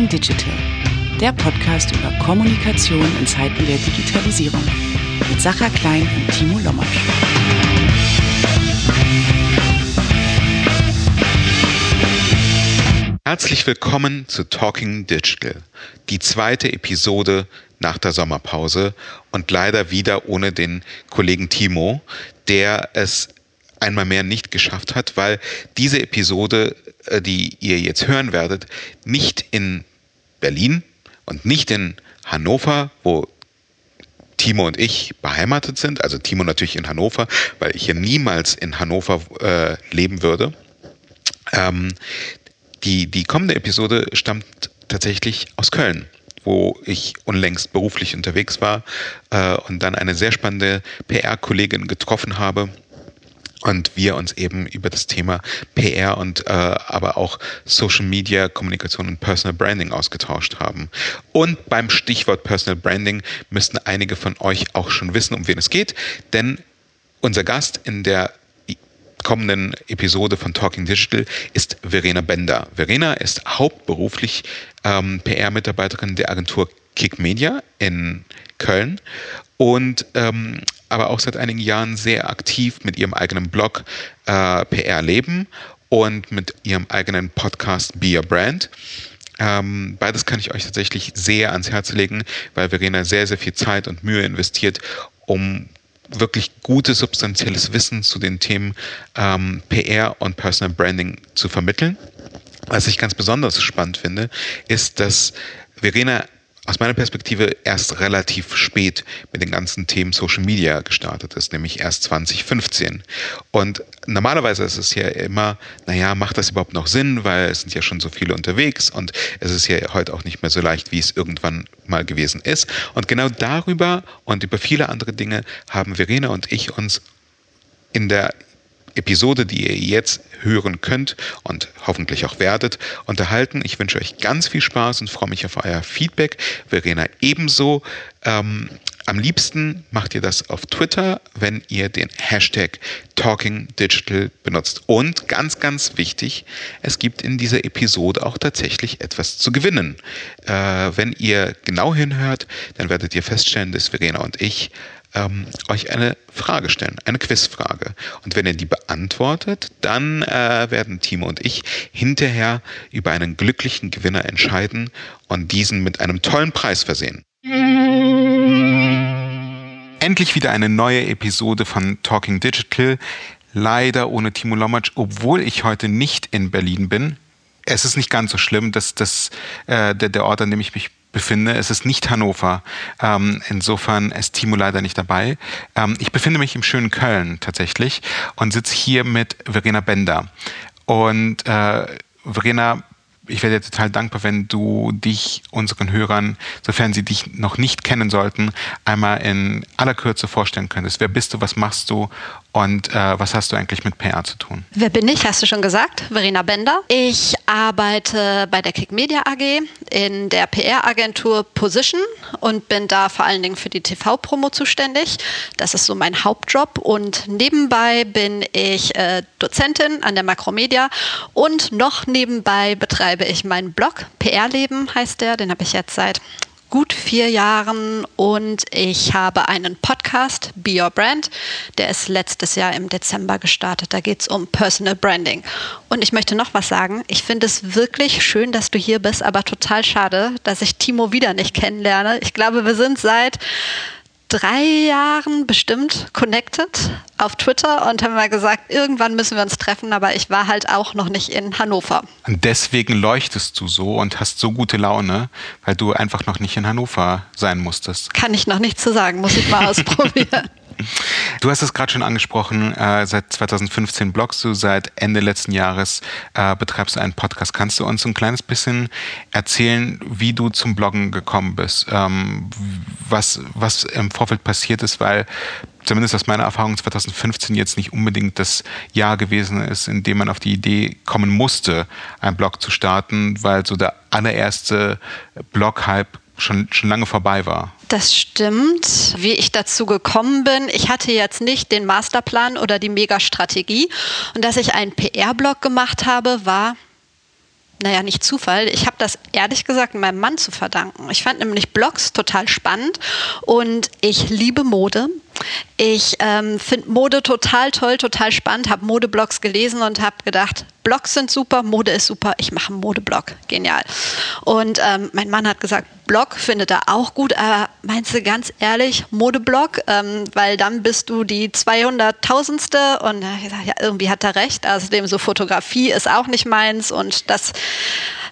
Talking Digital, der Podcast über Kommunikation in Zeiten der Digitalisierung. Mit Sacha Klein und Timo Lommatsch. Herzlich willkommen zu Talking Digital, die zweite Episode nach der Sommerpause und leider wieder ohne den Kollegen Timo, der es einmal mehr nicht geschafft hat, weil diese Episode, äh, die ihr jetzt hören werdet, nicht in Berlin und nicht in Hannover, wo Timo und ich beheimatet sind, also Timo natürlich in Hannover, weil ich hier niemals in Hannover äh, leben würde. Ähm, die, die kommende Episode stammt tatsächlich aus Köln wo ich unlängst beruflich unterwegs war äh, und dann eine sehr spannende PR-Kollegin getroffen habe, und wir uns eben über das Thema PR und äh, aber auch Social Media Kommunikation und Personal Branding ausgetauscht haben. Und beim Stichwort Personal Branding müssten einige von euch auch schon wissen, um wen es geht, denn unser Gast in der kommenden Episode von Talking Digital ist Verena Bender. Verena ist hauptberuflich ähm, PR-Mitarbeiterin der Agentur Kick Media in Köln und ähm, aber auch seit einigen Jahren sehr aktiv mit ihrem eigenen Blog äh, PR Leben und mit ihrem eigenen Podcast Be Your Brand. Ähm, beides kann ich euch tatsächlich sehr ans Herz legen, weil Verena sehr, sehr viel Zeit und Mühe investiert, um wirklich gutes, substanzielles Wissen zu den Themen ähm, PR und Personal Branding zu vermitteln. Was ich ganz besonders spannend finde, ist, dass Verena aus meiner Perspektive erst relativ spät mit den ganzen Themen Social Media gestartet ist, nämlich erst 2015. Und normalerweise ist es ja immer, naja, macht das überhaupt noch Sinn, weil es sind ja schon so viele unterwegs und es ist ja heute auch nicht mehr so leicht, wie es irgendwann mal gewesen ist. Und genau darüber und über viele andere Dinge haben Verena und ich uns in der Episode, die ihr jetzt hören könnt und hoffentlich auch werdet, unterhalten. Ich wünsche euch ganz viel Spaß und freue mich auf euer Feedback. Verena ebenso. Ähm, am liebsten macht ihr das auf Twitter, wenn ihr den Hashtag Talking Digital benutzt. Und ganz, ganz wichtig, es gibt in dieser Episode auch tatsächlich etwas zu gewinnen. Äh, wenn ihr genau hinhört, dann werdet ihr feststellen, dass Verena und ich ähm, euch eine Frage stellen, eine Quizfrage. Und wenn ihr die beantwortet, dann äh, werden Timo und ich hinterher über einen glücklichen Gewinner entscheiden und diesen mit einem tollen Preis versehen. Endlich wieder eine neue Episode von Talking Digital. Leider ohne Timo Lomatsch, obwohl ich heute nicht in Berlin bin. Es ist nicht ganz so schlimm, dass das, äh, der, der Ort, an dem ich mich befinde. Es ist nicht Hannover. Ähm, insofern ist Timo leider nicht dabei. Ähm, ich befinde mich im schönen Köln tatsächlich und sitze hier mit Verena Bender. Und äh, Verena, ich wäre dir total dankbar, wenn du dich unseren Hörern, sofern sie dich noch nicht kennen sollten, einmal in aller Kürze vorstellen könntest. Wer bist du, was machst du und äh, was hast du eigentlich mit PR zu tun? Wer bin ich? Hast du schon gesagt? Verena Bender. Ich arbeite bei der Kick Media AG in der PR-Agentur Position und bin da vor allen Dingen für die TV-Promo zuständig. Das ist so mein Hauptjob. Und nebenbei bin ich äh, Dozentin an der Makromedia und noch nebenbei betreibe ich meinen Blog. PR-Leben heißt der. Den habe ich jetzt seit gut vier Jahren und ich habe einen Podcast, Be Your Brand. Der ist letztes Jahr im Dezember gestartet. Da geht es um Personal Branding. Und ich möchte noch was sagen. Ich finde es wirklich schön, dass du hier bist, aber total schade, dass ich Timo wieder nicht kennenlerne. Ich glaube, wir sind seit drei Jahren bestimmt connected auf Twitter und haben mal gesagt, irgendwann müssen wir uns treffen, aber ich war halt auch noch nicht in Hannover. Und deswegen leuchtest du so und hast so gute Laune, weil du einfach noch nicht in Hannover sein musstest. Kann ich noch nicht zu sagen, muss ich mal ausprobieren. Du hast es gerade schon angesprochen, äh, seit 2015 bloggst du, seit Ende letzten Jahres äh, betreibst du einen Podcast. Kannst du uns ein kleines bisschen erzählen, wie du zum Bloggen gekommen bist, ähm, was, was im Vorfeld passiert ist, weil zumindest aus meiner Erfahrung 2015 jetzt nicht unbedingt das Jahr gewesen ist, in dem man auf die Idee kommen musste, einen Blog zu starten, weil so der allererste Blog-Hype schon, schon lange vorbei war. Das stimmt. Wie ich dazu gekommen bin, ich hatte jetzt nicht den Masterplan oder die Megastrategie. Und dass ich einen PR-Blog gemacht habe, war naja, nicht Zufall. Ich habe das ehrlich gesagt meinem Mann zu verdanken. Ich fand nämlich Blogs total spannend und ich liebe Mode. Ich ähm, finde Mode total toll, total spannend, habe Modeblogs gelesen und habe gedacht, Blogs sind super, Mode ist super, ich mache einen Modeblog. Genial. Und ähm, mein Mann hat gesagt, Blog findet er auch gut, aber meinst du ganz ehrlich, Modeblog? Ähm, weil dann bist du die 200.000ste und ja, irgendwie hat er recht. Außerdem so Fotografie ist auch nicht meins und das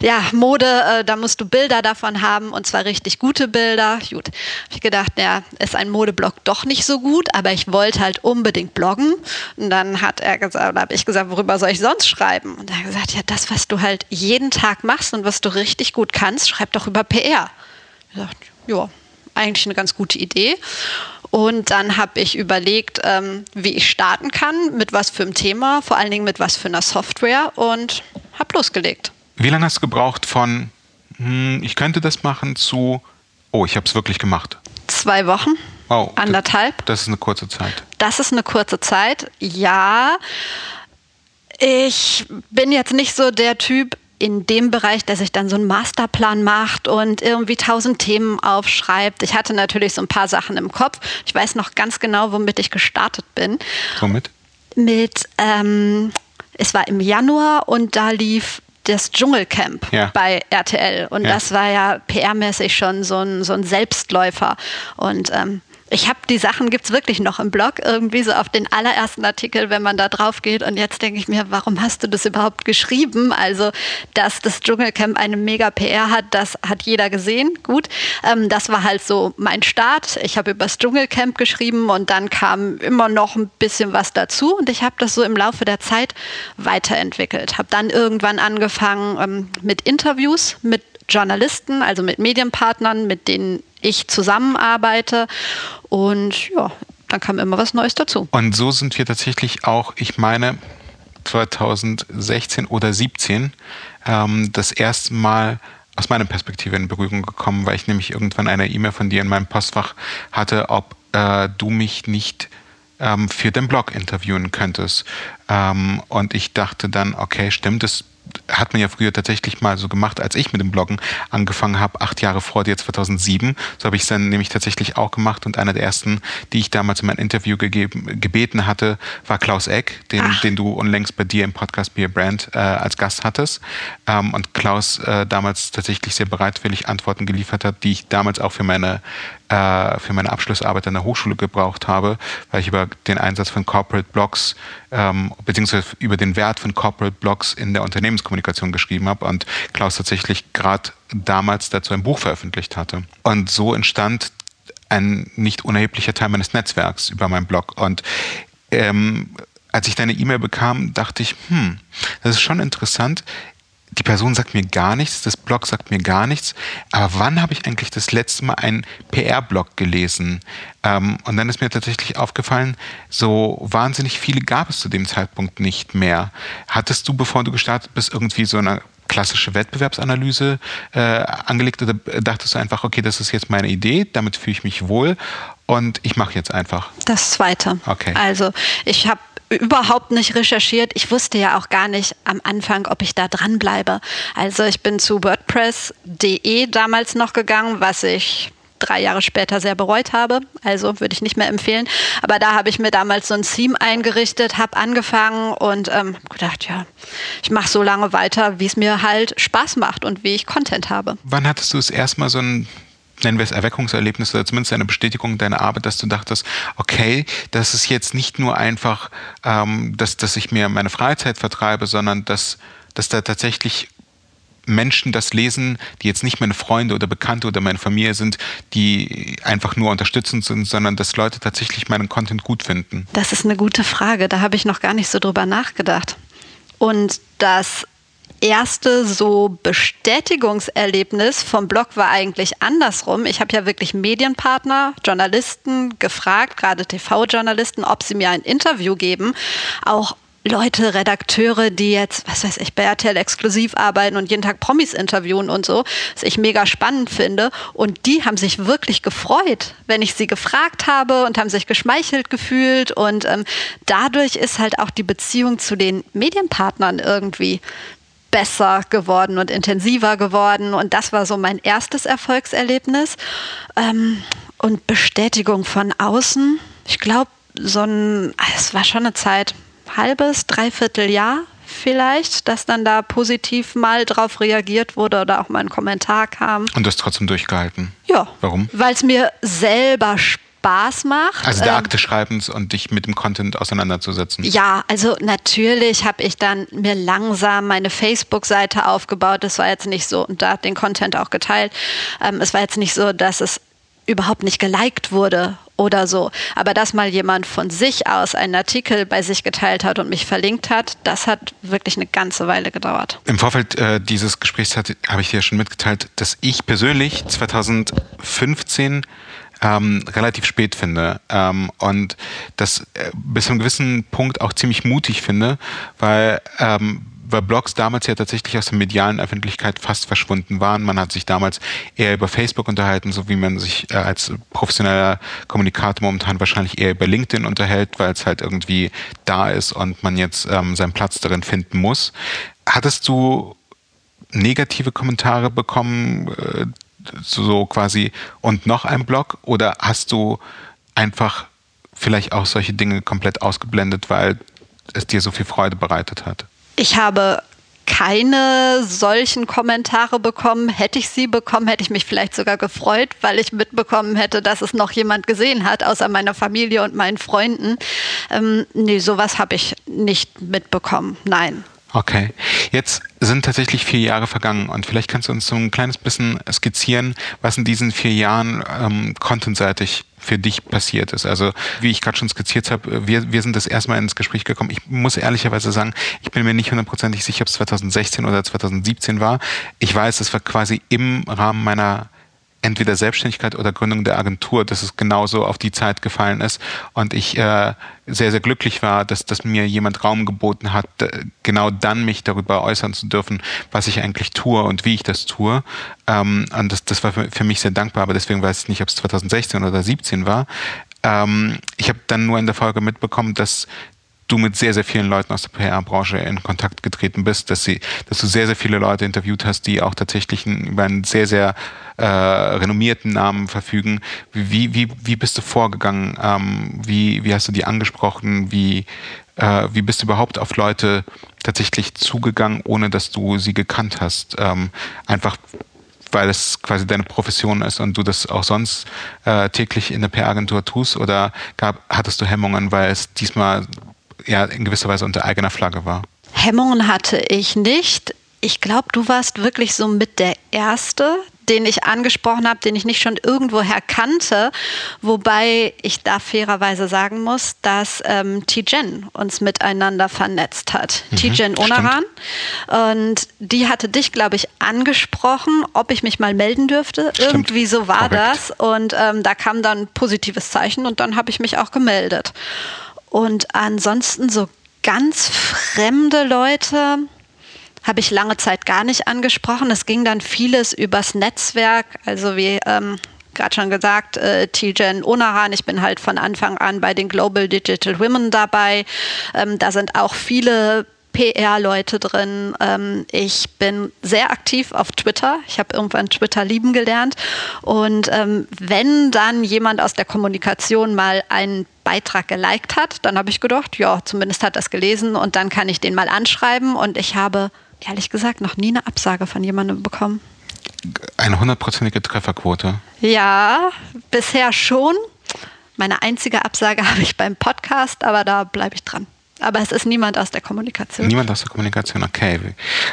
ja, Mode, äh, da musst du Bilder davon haben und zwar richtig gute Bilder. Gut, habe ich gedacht, ja, ist ein Modeblog doch nicht so gut, aber ich wollte halt unbedingt bloggen. Und dann hat er gesagt, habe ich gesagt, worüber soll ich sonst schreiben? Und er hat gesagt, ja, das, was du halt jeden Tag machst und was du richtig gut kannst, schreib doch über PR. Ich gesagt, ja, eigentlich eine ganz gute Idee. Und dann habe ich überlegt, ähm, wie ich starten kann, mit was für einem Thema, vor allen Dingen mit was für einer Software und habe losgelegt. Wie lange hast du gebraucht von, hm, ich könnte das machen, zu, oh, ich habe es wirklich gemacht? Zwei Wochen. Wow. Anderthalb. Das ist eine kurze Zeit. Das ist eine kurze Zeit, ja. Ich bin jetzt nicht so der Typ in dem Bereich, der sich dann so einen Masterplan macht und irgendwie tausend Themen aufschreibt. Ich hatte natürlich so ein paar Sachen im Kopf. Ich weiß noch ganz genau, womit ich gestartet bin. Womit? Mit, ähm, es war im Januar und da lief das Dschungelcamp ja. bei RTL. Und ja. das war ja PR-mäßig schon so ein, so ein Selbstläufer. Und ähm, ich habe die Sachen, gibt es wirklich noch im Blog, irgendwie so auf den allerersten Artikel, wenn man da drauf geht. Und jetzt denke ich mir, warum hast du das überhaupt geschrieben? Also, dass das Dschungelcamp eine mega PR hat, das hat jeder gesehen. Gut, ähm, das war halt so mein Start. Ich habe über das Dschungelcamp geschrieben und dann kam immer noch ein bisschen was dazu. Und ich habe das so im Laufe der Zeit weiterentwickelt. Habe dann irgendwann angefangen ähm, mit Interviews mit Journalisten, also mit Medienpartnern, mit denen ich zusammenarbeite. Und ja, dann kam immer was Neues dazu. Und so sind wir tatsächlich auch, ich meine, 2016 oder 17 ähm, das erste Mal aus meiner Perspektive in Berührung gekommen, weil ich nämlich irgendwann eine E-Mail von dir in meinem Postfach hatte, ob äh, du mich nicht ähm, für den Blog interviewen könntest. Ähm, und ich dachte dann, okay, stimmt, das hat man ja früher tatsächlich mal so gemacht, als ich mit dem Bloggen angefangen habe, acht Jahre vor dir, 2007. So habe ich es dann nämlich tatsächlich auch gemacht und einer der ersten, die ich damals in mein Interview gegeben, gebeten hatte, war Klaus Eck, den, den du unlängst bei dir im Podcast Be a Brand äh, als Gast hattest. Ähm, und Klaus äh, damals tatsächlich sehr bereitwillig Antworten geliefert hat, die ich damals auch für meine äh, für meine Abschlussarbeit an der Hochschule gebraucht habe, weil ich über den Einsatz von Corporate Blogs ähm, beziehungsweise über den Wert von Corporate Blogs in der Unternehmenskommunikation geschrieben habe und Klaus tatsächlich gerade damals dazu ein Buch veröffentlicht hatte. Und so entstand ein nicht unerheblicher Teil meines Netzwerks über meinen Blog. Und ähm, als ich deine E-Mail bekam, dachte ich, hm, das ist schon interessant die Person sagt mir gar nichts, das Blog sagt mir gar nichts. Aber wann habe ich eigentlich das letzte Mal einen PR-Blog gelesen? Ähm, und dann ist mir tatsächlich aufgefallen, so wahnsinnig viele gab es zu dem Zeitpunkt nicht mehr. Hattest du, bevor du gestartet bist, irgendwie so eine klassische Wettbewerbsanalyse äh, angelegt oder dachtest du einfach, okay, das ist jetzt meine Idee, damit fühle ich mich wohl und ich mache jetzt einfach? Das zweite. Okay. Also ich habe überhaupt nicht recherchiert. Ich wusste ja auch gar nicht am Anfang, ob ich da dranbleibe. Also ich bin zu WordPress.de damals noch gegangen, was ich drei Jahre später sehr bereut habe. Also würde ich nicht mehr empfehlen. Aber da habe ich mir damals so ein Theme eingerichtet, habe angefangen und ähm, gedacht, ja, ich mache so lange weiter, wie es mir halt Spaß macht und wie ich Content habe. Wann hattest du es erstmal so ein nennen wir es Erweckungserlebnis oder zumindest eine Bestätigung deiner Arbeit, dass du dachtest, okay, das ist jetzt nicht nur einfach, ähm, dass, dass ich mir meine Freizeit vertreibe, sondern dass, dass da tatsächlich Menschen das lesen, die jetzt nicht meine Freunde oder Bekannte oder meine Familie sind, die einfach nur unterstützend sind, sondern dass Leute tatsächlich meinen Content gut finden? Das ist eine gute Frage. Da habe ich noch gar nicht so drüber nachgedacht. Und das erste so Bestätigungserlebnis vom Blog war eigentlich andersrum. Ich habe ja wirklich Medienpartner, Journalisten gefragt, gerade TV-Journalisten, ob sie mir ein Interview geben. Auch Leute, Redakteure, die jetzt, was weiß ich, bei RTL exklusiv arbeiten und jeden Tag Promis interviewen und so, was ich mega spannend finde. Und die haben sich wirklich gefreut, wenn ich sie gefragt habe und haben sich geschmeichelt gefühlt. Und ähm, dadurch ist halt auch die Beziehung zu den Medienpartnern irgendwie besser geworden und intensiver geworden. Und das war so mein erstes Erfolgserlebnis. Ähm, und Bestätigung von außen. Ich glaube, so ein, es war schon eine Zeit, halbes, dreiviertel Jahr vielleicht, dass dann da positiv mal drauf reagiert wurde oder auch mal ein Kommentar kam. Und das trotzdem durchgehalten? Ja. Warum? Weil es mir selber Spaß macht. Also der Ähm, Akt des Schreibens und dich mit dem Content auseinanderzusetzen. Ja, also natürlich habe ich dann mir langsam meine Facebook-Seite aufgebaut. Das war jetzt nicht so, und da den Content auch geteilt. Ähm, es war jetzt nicht so, dass es überhaupt nicht geliked wurde oder so. Aber dass mal jemand von sich aus einen Artikel bei sich geteilt hat und mich verlinkt hat, das hat wirklich eine ganze Weile gedauert. Im Vorfeld äh, dieses Gesprächs habe ich dir schon mitgeteilt, dass ich persönlich 2015 ähm, relativ spät finde ähm, und das äh, bis zu einem gewissen Punkt auch ziemlich mutig finde, weil ähm, weil Blogs damals ja tatsächlich aus der medialen Öffentlichkeit fast verschwunden waren. Man hat sich damals eher über Facebook unterhalten, so wie man sich äh, als professioneller Kommunikator momentan wahrscheinlich eher über LinkedIn unterhält, weil es halt irgendwie da ist und man jetzt ähm, seinen Platz darin finden muss. Hattest du negative Kommentare bekommen, äh, so quasi und noch ein Blog oder hast du einfach vielleicht auch solche Dinge komplett ausgeblendet, weil es dir so viel Freude bereitet hat? Ich habe keine solchen Kommentare bekommen. Hätte ich sie bekommen, hätte ich mich vielleicht sogar gefreut, weil ich mitbekommen hätte, dass es noch jemand gesehen hat, außer meiner Familie und meinen Freunden. Ähm, nee, sowas habe ich nicht mitbekommen. Nein. Okay. Jetzt sind tatsächlich vier Jahre vergangen und vielleicht kannst du uns so ein kleines bisschen skizzieren, was in diesen vier Jahren ähm, contentseitig für dich passiert ist. Also wie ich gerade schon skizziert habe, wir, wir sind das erste Mal ins Gespräch gekommen. Ich muss ehrlicherweise sagen, ich bin mir nicht hundertprozentig sicher, ob es 2016 oder 2017 war. Ich weiß, es war quasi im Rahmen meiner entweder Selbstständigkeit oder Gründung der Agentur, dass es genauso auf die Zeit gefallen ist und ich äh, sehr, sehr glücklich war, dass, dass mir jemand Raum geboten hat, äh, genau dann mich darüber äußern zu dürfen, was ich eigentlich tue und wie ich das tue. Ähm, und das, das war für, für mich sehr dankbar, aber deswegen weiß ich nicht, ob es 2016 oder 2017 war. Ähm, ich habe dann nur in der Folge mitbekommen, dass du mit sehr, sehr vielen Leuten aus der PR-Branche in Kontakt getreten bist, dass, sie, dass du sehr, sehr viele Leute interviewt hast, die auch tatsächlich über einen sehr, sehr äh, renommierten Namen verfügen. Wie, wie, wie bist du vorgegangen? Ähm, wie, wie hast du die angesprochen? Wie, äh, wie bist du überhaupt auf Leute tatsächlich zugegangen, ohne dass du sie gekannt hast? Ähm, einfach weil es quasi deine Profession ist und du das auch sonst äh, täglich in der PR-Agentur tust? Oder gab, hattest du Hemmungen, weil es diesmal ja in gewisser Weise unter eigener Flagge war? Hemmungen hatte ich nicht. Ich glaube, du warst wirklich so mit der Erste, den ich angesprochen habe, den ich nicht schon irgendwoher kannte. Wobei ich da fairerweise sagen muss, dass ähm, Tijen uns miteinander vernetzt hat. Mhm, Tijen Onaran. Und die hatte dich, glaube ich, angesprochen, ob ich mich mal melden dürfte. Stimmt. Irgendwie so war Korrekt. das. Und ähm, da kam dann ein positives Zeichen und dann habe ich mich auch gemeldet. Und ansonsten so ganz fremde Leute habe ich lange Zeit gar nicht angesprochen. Es ging dann vieles übers Netzwerk, also wie ähm, gerade schon gesagt, äh, Tijen Onaran. Ich bin halt von Anfang an bei den Global Digital Women dabei. Ähm, da sind auch viele PR-Leute drin. Ähm, ich bin sehr aktiv auf Twitter. Ich habe irgendwann Twitter lieben gelernt. Und ähm, wenn dann jemand aus der Kommunikation mal einen Beitrag geliked hat, dann habe ich gedacht, ja, zumindest hat er es gelesen und dann kann ich den mal anschreiben. Und ich habe ehrlich gesagt noch nie eine Absage von jemandem bekommen. Eine hundertprozentige Trefferquote. Ja, bisher schon. Meine einzige Absage habe ich beim Podcast, aber da bleibe ich dran. Aber es ist niemand aus der Kommunikation. Niemand aus der Kommunikation, okay.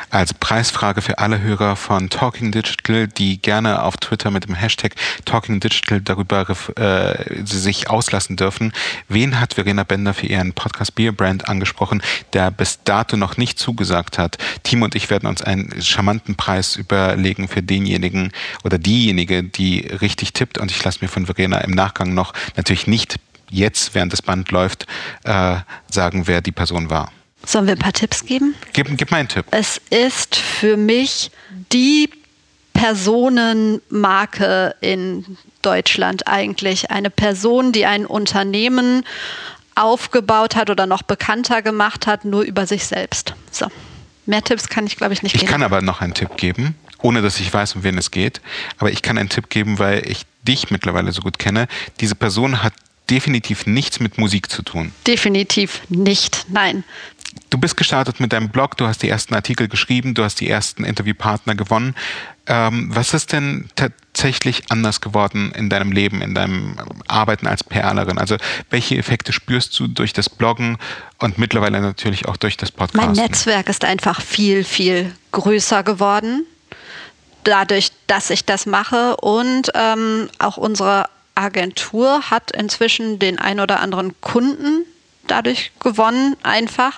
Also Preisfrage für alle Hörer von Talking Digital, die gerne auf Twitter mit dem Hashtag Talking Digital darüber äh, sich auslassen dürfen. Wen hat Verena Bender für ihren Podcast Beer Brand angesprochen, der bis dato noch nicht zugesagt hat? Team und ich werden uns einen charmanten Preis überlegen für denjenigen oder diejenige, die richtig tippt. Und ich lasse mir von Verena im Nachgang noch natürlich nicht jetzt, während das Band läuft, äh, sagen, wer die Person war. Sollen wir ein paar Tipps geben? Gib, gib mal einen Tipp. Es ist für mich die Personenmarke in Deutschland eigentlich. Eine Person, die ein Unternehmen aufgebaut hat oder noch bekannter gemacht hat, nur über sich selbst. So. Mehr Tipps kann ich, glaube ich, nicht ich geben. Ich kann aber noch einen Tipp geben, ohne dass ich weiß, um wen es geht. Aber ich kann einen Tipp geben, weil ich dich mittlerweile so gut kenne. Diese Person hat definitiv nichts mit Musik zu tun. Definitiv nicht, nein. Du bist gestartet mit deinem Blog, du hast die ersten Artikel geschrieben, du hast die ersten Interviewpartner gewonnen. Ähm, was ist denn tatsächlich anders geworden in deinem Leben, in deinem Arbeiten als PRlerin? Also welche Effekte spürst du durch das Bloggen und mittlerweile natürlich auch durch das Podcast? Mein Netzwerk ist einfach viel, viel größer geworden dadurch, dass ich das mache und ähm, auch unsere Agentur hat inzwischen den ein oder anderen Kunden dadurch gewonnen, einfach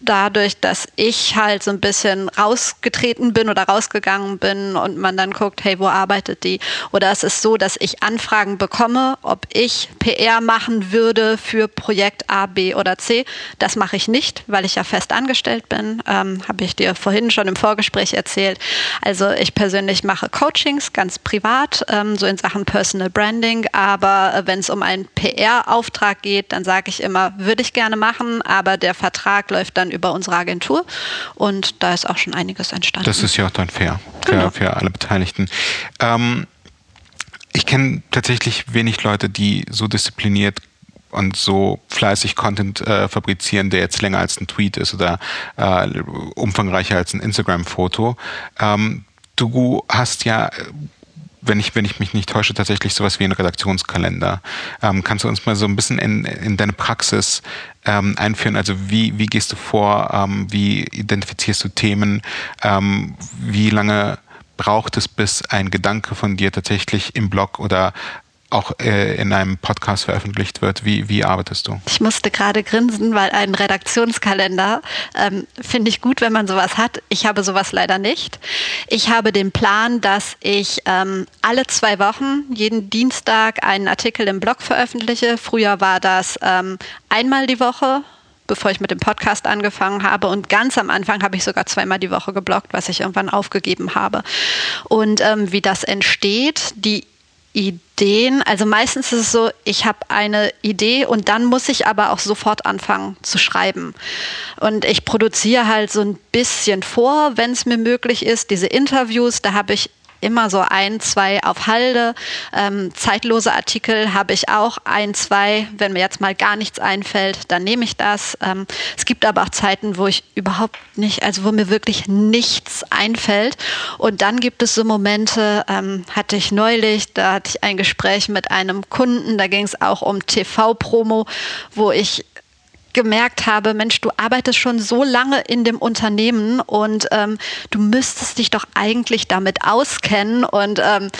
dadurch, dass ich halt so ein bisschen rausgetreten bin oder rausgegangen bin und man dann guckt, hey, wo arbeitet die? Oder es ist so, dass ich Anfragen bekomme, ob ich PR machen würde für Projekt A, B oder C. Das mache ich nicht, weil ich ja fest angestellt bin. Ähm, Habe ich dir vorhin schon im Vorgespräch erzählt. Also ich persönlich mache Coachings ganz privat, ähm, so in Sachen Personal Branding. Aber äh, wenn es um einen PR-Auftrag geht, dann sage ich immer, würde ich gerne machen, aber der Vertrag läuft dann über unsere Agentur und da ist auch schon einiges entstanden. Das ist ja auch dann fair für, genau. für alle Beteiligten. Ähm, ich kenne tatsächlich wenig Leute, die so diszipliniert und so fleißig Content äh, fabrizieren, der jetzt länger als ein Tweet ist oder äh, umfangreicher als ein Instagram-Foto. Ähm, du hast ja wenn ich, wenn ich mich nicht täusche, tatsächlich sowas wie ein Redaktionskalender. Ähm, kannst du uns mal so ein bisschen in, in deine Praxis ähm, einführen? Also wie, wie gehst du vor? Ähm, wie identifizierst du Themen? Ähm, wie lange braucht es, bis ein Gedanke von dir tatsächlich im Blog oder auch äh, in einem Podcast veröffentlicht wird. Wie, wie arbeitest du? Ich musste gerade grinsen, weil ein Redaktionskalender ähm, finde ich gut, wenn man sowas hat. Ich habe sowas leider nicht. Ich habe den Plan, dass ich ähm, alle zwei Wochen, jeden Dienstag, einen Artikel im Blog veröffentliche. Früher war das ähm, einmal die Woche bevor ich mit dem Podcast angefangen habe. Und ganz am Anfang habe ich sogar zweimal die Woche gebloggt, was ich irgendwann aufgegeben habe. Und ähm, wie das entsteht, die Ideen, also meistens ist es so, ich habe eine Idee und dann muss ich aber auch sofort anfangen zu schreiben. Und ich produziere halt so ein bisschen vor, wenn es mir möglich ist. Diese Interviews, da habe ich immer so ein, zwei auf Halde. Ähm, zeitlose Artikel habe ich auch ein, zwei. Wenn mir jetzt mal gar nichts einfällt, dann nehme ich das. Ähm, es gibt aber auch Zeiten, wo ich überhaupt nicht, also wo mir wirklich nichts einfällt. Und dann gibt es so Momente, ähm, hatte ich neulich, da hatte ich ein Gespräch mit einem Kunden, da ging es auch um TV-Promo, wo ich gemerkt habe, Mensch, du arbeitest schon so lange in dem Unternehmen und ähm, du müsstest dich doch eigentlich damit auskennen und ähm,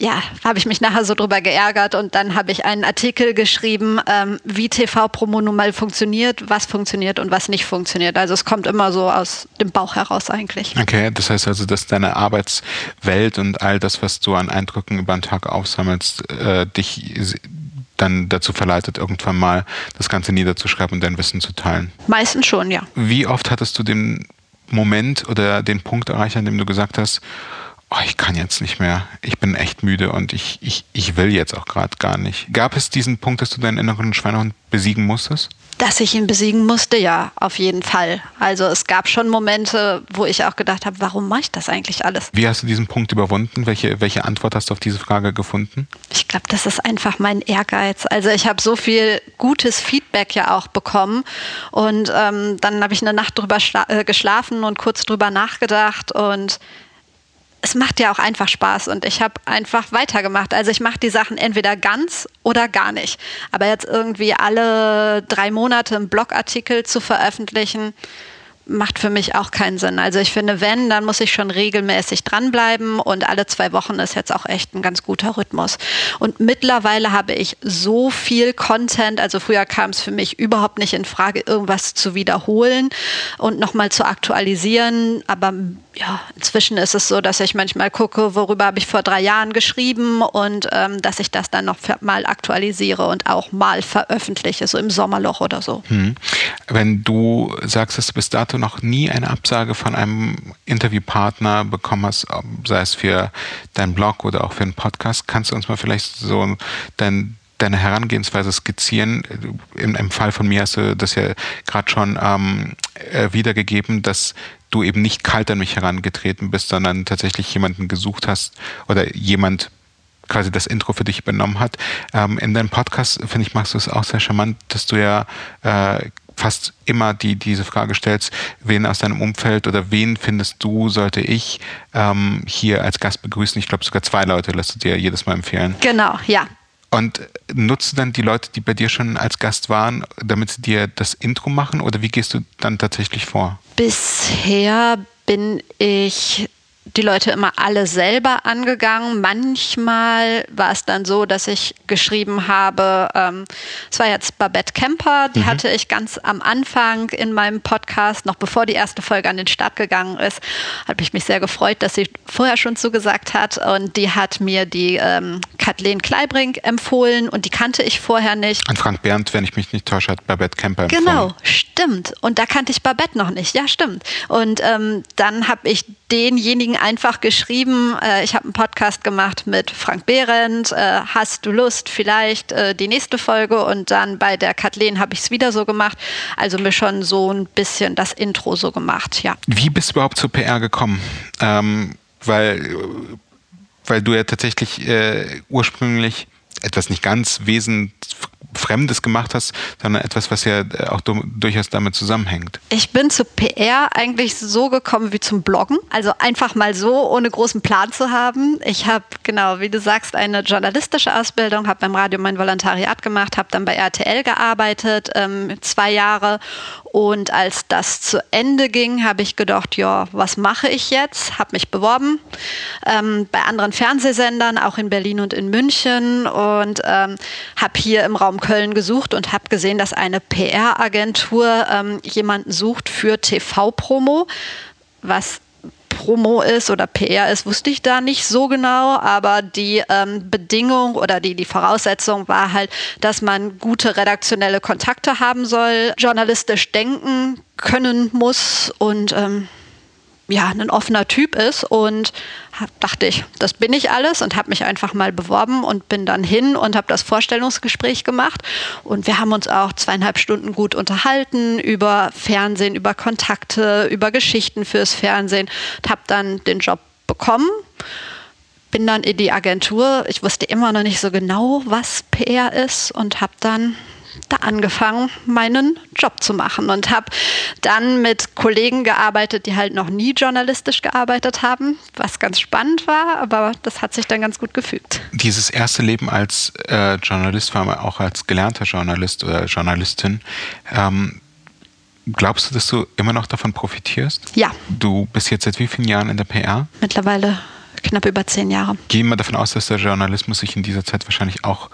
ja, habe ich mich nachher so drüber geärgert und dann habe ich einen Artikel geschrieben, ähm, wie TV-Promo nun mal funktioniert, was funktioniert und was nicht funktioniert. Also es kommt immer so aus dem Bauch heraus eigentlich. Okay, das heißt also, dass deine Arbeitswelt und all das, was du an Eindrücken über den Tag aufsammelst, äh, dich dann dazu verleitet, irgendwann mal das Ganze niederzuschreiben und dein Wissen zu teilen? Meistens schon, ja. Wie oft hattest du den Moment oder den Punkt erreicht, an dem du gesagt hast, oh, ich kann jetzt nicht mehr, ich bin echt müde und ich, ich, ich will jetzt auch gerade gar nicht. Gab es diesen Punkt, dass du deinen inneren Schweinehund besiegen musstest? Dass ich ihn besiegen musste, ja, auf jeden Fall. Also es gab schon Momente, wo ich auch gedacht habe, warum mache ich das eigentlich alles? Wie hast du diesen Punkt überwunden? Welche, welche Antwort hast du auf diese Frage gefunden? Ich glaube, das ist einfach mein Ehrgeiz. Also ich habe so viel gutes Feedback ja auch bekommen und ähm, dann habe ich eine Nacht drüber äh, geschlafen und kurz drüber nachgedacht und es macht ja auch einfach Spaß und ich habe einfach weitergemacht. Also ich mache die Sachen entweder ganz oder gar nicht. Aber jetzt irgendwie alle drei Monate einen Blogartikel zu veröffentlichen, macht für mich auch keinen Sinn. Also ich finde, wenn, dann muss ich schon regelmäßig dranbleiben und alle zwei Wochen ist jetzt auch echt ein ganz guter Rhythmus. Und mittlerweile habe ich so viel Content, also früher kam es für mich überhaupt nicht in Frage, irgendwas zu wiederholen und nochmal zu aktualisieren. Aber ja, inzwischen ist es so, dass ich manchmal gucke, worüber habe ich vor drei Jahren geschrieben und ähm, dass ich das dann noch mal aktualisiere und auch mal veröffentliche, so im Sommerloch oder so. Hm. Wenn du sagst, dass du bis dato noch nie eine Absage von einem Interviewpartner bekommen hast, sei es für deinen Blog oder auch für einen Podcast, kannst du uns mal vielleicht so dein deine Herangehensweise skizzieren. Im, Im, Fall von mir hast du das ja gerade schon ähm, äh, wiedergegeben, dass du eben nicht kalt an mich herangetreten bist, sondern tatsächlich jemanden gesucht hast oder jemand quasi das Intro für dich übernommen hat. Ähm, in deinem Podcast, finde ich, machst du es auch sehr charmant, dass du ja äh, fast immer die, diese Frage stellst, wen aus deinem Umfeld oder wen findest du, sollte ich ähm, hier als Gast begrüßen? Ich glaube, sogar zwei Leute lässt du dir jedes Mal empfehlen. Genau, ja. Und nutzt du dann die Leute, die bei dir schon als Gast waren, damit sie dir das Intro machen oder wie gehst du dann tatsächlich vor? Bisher bin ich die Leute immer alle selber angegangen. Manchmal war es dann so, dass ich geschrieben habe, ähm, es war jetzt Babette Kemper, die mhm. hatte ich ganz am Anfang in meinem Podcast, noch bevor die erste Folge an den Start gegangen ist, habe ich mich sehr gefreut, dass sie vorher schon zugesagt hat und die hat mir die ähm, Kathleen Kleibrink empfohlen und die kannte ich vorher nicht. Und Frank Berndt, wenn ich mich nicht täusche, hat Babette Kemper empfohlen. Genau, stimmt. Und da kannte ich Babette noch nicht. Ja, stimmt. Und ähm, dann habe ich denjenigen einfach geschrieben, äh, ich habe einen Podcast gemacht mit Frank Behrendt, äh, hast du Lust, vielleicht äh, die nächste Folge und dann bei der Kathleen habe ich es wieder so gemacht, also mir schon so ein bisschen das Intro so gemacht, ja. Wie bist du überhaupt zur PR gekommen? Ähm, weil, weil du ja tatsächlich äh, ursprünglich etwas nicht ganz wesentlich Fremdes gemacht hast, sondern etwas, was ja äh, auch durchaus damit zusammenhängt. Ich bin zu PR eigentlich so gekommen wie zum Bloggen. Also einfach mal so, ohne großen Plan zu haben. Ich habe, genau, wie du sagst, eine journalistische Ausbildung, habe beim Radio mein Volontariat gemacht, habe dann bei RTL gearbeitet, ähm, zwei Jahre. Und als das zu Ende ging, habe ich gedacht, ja, was mache ich jetzt? Habe mich beworben ähm, bei anderen Fernsehsendern, auch in Berlin und in München und ähm, habe hier im Raum Köln gesucht und habe gesehen, dass eine PR-Agentur ähm, jemanden sucht für TV-Promo, was Promo ist oder PR ist, wusste ich da nicht so genau, aber die ähm, Bedingung oder die, die Voraussetzung war halt, dass man gute redaktionelle Kontakte haben soll, journalistisch denken können muss und ähm, ja, ein offener Typ ist und dachte ich, das bin ich alles und habe mich einfach mal beworben und bin dann hin und habe das Vorstellungsgespräch gemacht und wir haben uns auch zweieinhalb Stunden gut unterhalten über Fernsehen, über Kontakte, über Geschichten fürs Fernsehen und habe dann den Job bekommen bin dann in die Agentur. Ich wusste immer noch nicht so genau, was PR ist und habe dann da angefangen, meinen Job zu machen und habe dann mit Kollegen gearbeitet, die halt noch nie journalistisch gearbeitet haben, was ganz spannend war, aber das hat sich dann ganz gut gefügt. Dieses erste Leben als äh, Journalist, vor allem auch als gelernter Journalist oder Journalistin, ähm, glaubst du, dass du immer noch davon profitierst? Ja. Du bist jetzt seit wie vielen Jahren in der PR? Mittlerweile knapp über zehn Jahre. Gehen wir davon aus, dass der Journalismus sich in dieser Zeit wahrscheinlich auch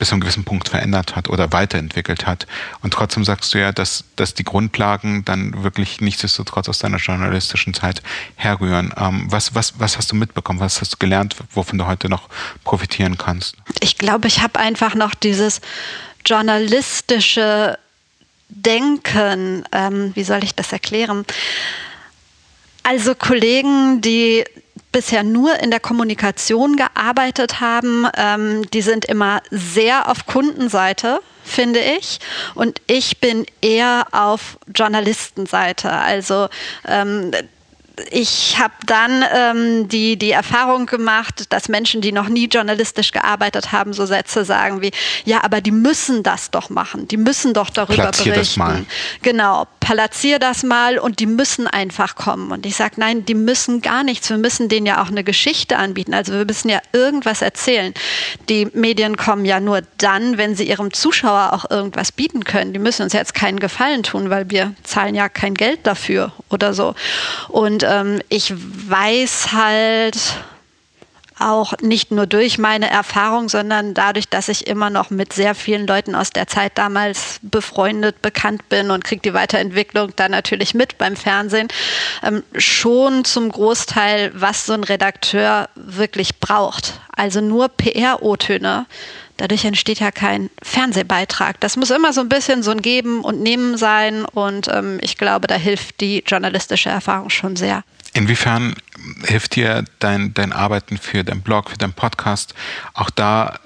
bis zu einem gewissen Punkt verändert hat oder weiterentwickelt hat. Und trotzdem sagst du ja, dass, dass die Grundlagen dann wirklich nichtsdestotrotz aus deiner journalistischen Zeit herrühren. Ähm, was, was, was hast du mitbekommen? Was hast du gelernt, wovon du heute noch profitieren kannst? Ich glaube, ich habe einfach noch dieses journalistische Denken. Ähm, wie soll ich das erklären? Also Kollegen, die bisher nur in der Kommunikation gearbeitet haben, ähm, die sind immer sehr auf Kundenseite finde ich. Und ich bin eher auf Journalistenseite. Also ähm, ich habe dann ähm, die, die Erfahrung gemacht, dass Menschen, die noch nie journalistisch gearbeitet haben, so Sätze sagen wie, ja, aber die müssen das doch machen, die müssen doch darüber Platzier berichten. Das mal. Genau, platzier das mal und die müssen einfach kommen. Und ich sage, nein, die müssen gar nichts. Wir müssen denen ja auch eine Geschichte anbieten. Also wir müssen ja irgendwas erzählen. Die Medien kommen ja nur dann, wenn sie ihrem Zuschauer auch irgendwas bieten können. Die müssen uns jetzt keinen Gefallen tun, weil wir zahlen ja kein Geld dafür oder so. Und ähm, ich weiß halt auch nicht nur durch meine Erfahrung, sondern dadurch, dass ich immer noch mit sehr vielen Leuten aus der Zeit damals befreundet, bekannt bin und kriege die Weiterentwicklung dann natürlich mit beim Fernsehen, ähm, schon zum Großteil, was so ein Redakteur wirklich braucht. Also nur PR-O-Töne. Dadurch entsteht ja kein Fernsehbeitrag. Das muss immer so ein bisschen so ein Geben und Nehmen sein und ähm, ich glaube, da hilft die journalistische Erfahrung schon sehr. Inwiefern hilft dir dein, dein Arbeiten für dein Blog, für deinen Podcast, auch da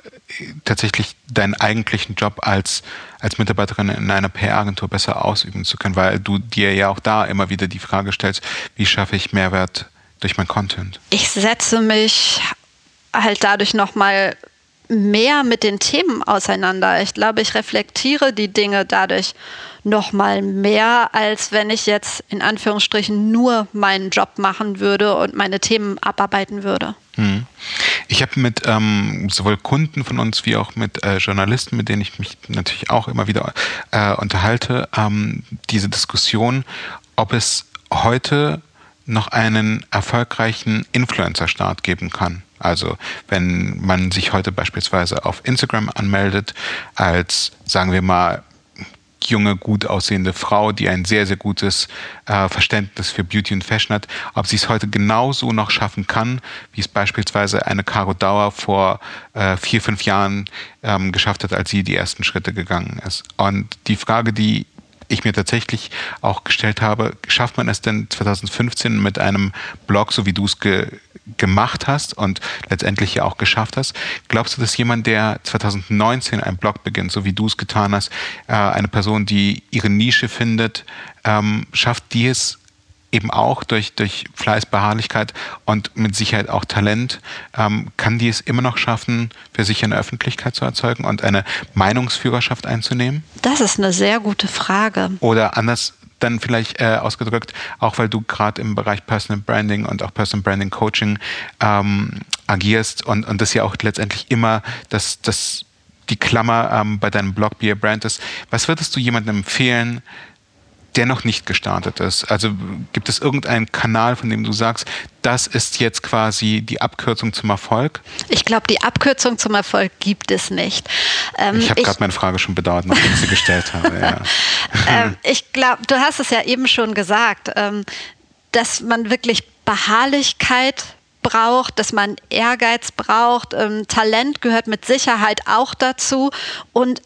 tatsächlich deinen eigentlichen Job als, als Mitarbeiterin in einer PR-Agentur besser ausüben zu können, weil du dir ja auch da immer wieder die Frage stellst, wie schaffe ich Mehrwert durch mein Content? Ich setze mich halt dadurch nochmal mehr mit den Themen auseinander. Ich glaube, ich reflektiere die Dinge dadurch noch mal mehr, als wenn ich jetzt in Anführungsstrichen nur meinen Job machen würde und meine Themen abarbeiten würde. Hm. Ich habe mit ähm, sowohl Kunden von uns wie auch mit äh, Journalisten, mit denen ich mich natürlich auch immer wieder äh, unterhalte, ähm, diese Diskussion, ob es heute noch einen erfolgreichen Influencer-Start geben kann. Also wenn man sich heute beispielsweise auf Instagram anmeldet als, sagen wir mal, junge, gut aussehende Frau, die ein sehr, sehr gutes äh, Verständnis für Beauty und Fashion hat, ob sie es heute genauso noch schaffen kann, wie es beispielsweise eine Caro Dauer vor äh, vier, fünf Jahren ähm, geschafft hat, als sie die ersten Schritte gegangen ist. Und die Frage, die ich mir tatsächlich auch gestellt habe, schafft man es denn 2015 mit einem Blog, so wie du es ge gemacht hast und letztendlich ja auch geschafft hast. Glaubst du, dass jemand, der 2019 einen Blog beginnt, so wie du es getan hast, äh, eine Person, die ihre Nische findet, ähm, schafft die es eben auch durch, durch Fleiß, Beharrlichkeit und mit Sicherheit auch Talent, ähm, kann die es immer noch schaffen, für sich eine Öffentlichkeit zu erzeugen und eine Meinungsführerschaft einzunehmen? Das ist eine sehr gute Frage. Oder anders dann vielleicht äh, ausgedrückt, auch weil du gerade im Bereich Personal Branding und auch Personal Branding Coaching ähm, agierst und, und das ja auch letztendlich immer das, das die Klammer ähm, bei deinem Blog Be a Brand ist. Was würdest du jemandem empfehlen, der noch nicht gestartet ist? Also gibt es irgendeinen Kanal, von dem du sagst, das ist jetzt quasi die Abkürzung zum Erfolg? Ich glaube, die Abkürzung zum Erfolg gibt es nicht. Ähm, ich habe gerade meine Frage schon bedauert, nachdem ich sie gestellt habe. Ja. ähm, ich glaube, du hast es ja eben schon gesagt, ähm, dass man wirklich Beharrlichkeit braucht, dass man Ehrgeiz braucht. Ähm, Talent gehört mit Sicherheit auch dazu und